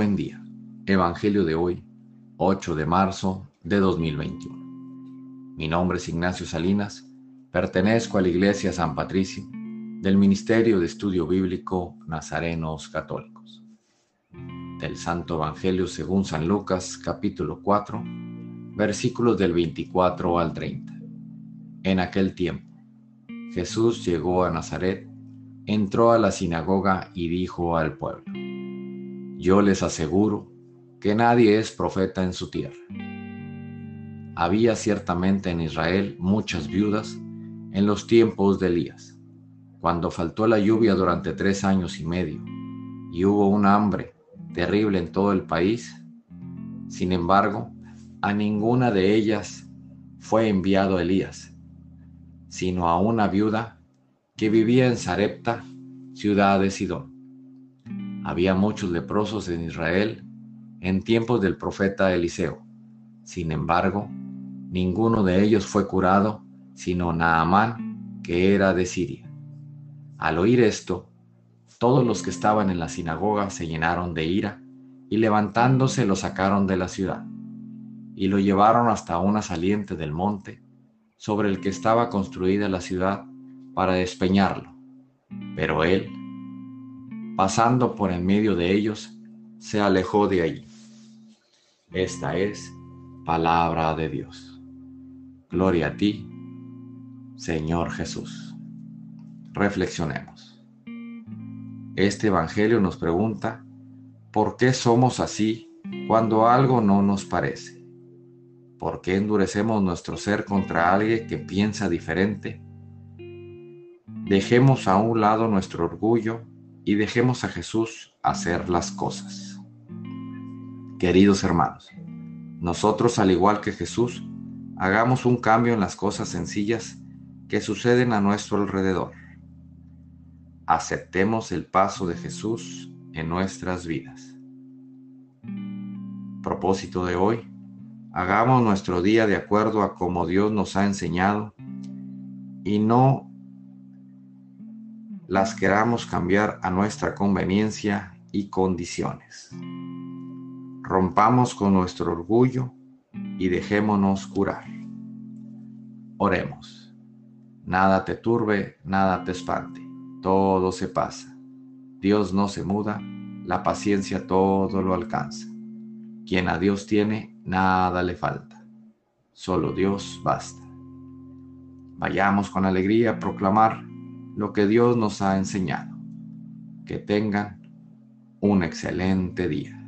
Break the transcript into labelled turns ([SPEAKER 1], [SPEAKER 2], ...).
[SPEAKER 1] buen día. Evangelio de hoy, 8 de marzo de 2021. Mi nombre es Ignacio Salinas, pertenezco a la Iglesia San Patricio del Ministerio de Estudio Bíblico Nazarenos Católicos. Del Santo Evangelio según San Lucas, capítulo 4, versículos del 24 al 30. En aquel tiempo, Jesús llegó a Nazaret, entró a la sinagoga y dijo al pueblo, Yo les aseguro que nadie es profeta en su tierra. Había ciertamente en Israel muchas viudas en los tiempos de Elías, cuando faltó la lluvia durante tres años y medio y hubo un hambre terrible en todo el país. Sin embargo, a ninguna de ellas fue enviado Elías, sino a una viuda que vivía en Sarepta, ciudad de Sidón. Había muchos leprosos en Israel en tiempos del profeta Eliseo. Sin embargo, ninguno de ellos fue curado, sino Naamán, que era de Siria. Al oír esto, todos los que estaban en la sinagoga se llenaron de ira y levantándose lo sacaron de la ciudad y lo llevaron hasta una saliente del monte sobre el que estaba construida la ciudad para despeñarlo. Pero él, pasando por en medio de ellos, se alejó de allí. Esta es palabra de Dios. Gloria a ti, Señor Jesús. Reflexionemos. Este Evangelio nos pregunta, ¿por qué somos así cuando algo no nos parece? ¿Por qué endurecemos nuestro ser contra alguien que piensa diferente? Dejemos a un lado nuestro orgullo y dejemos a Jesús hacer las cosas. Queridos hermanos, nosotros al igual que Jesús, hagamos un cambio en las cosas sencillas que suceden a nuestro alrededor. Aceptemos el paso de Jesús en nuestras vidas. Propósito de hoy, hagamos nuestro día de acuerdo a como Dios nos ha enseñado y no las queramos cambiar a nuestra conveniencia y condiciones. Rompamos con nuestro orgullo y dejémonos curar. Oremos. Nada te turbe, nada te espante. Todo se pasa. Dios no se muda, la paciencia todo lo alcanza. Quien a Dios tiene, nada le falta. Solo Dios basta. Vayamos con alegría a proclamar lo que Dios nos ha enseñado. Que tengan un excelente día.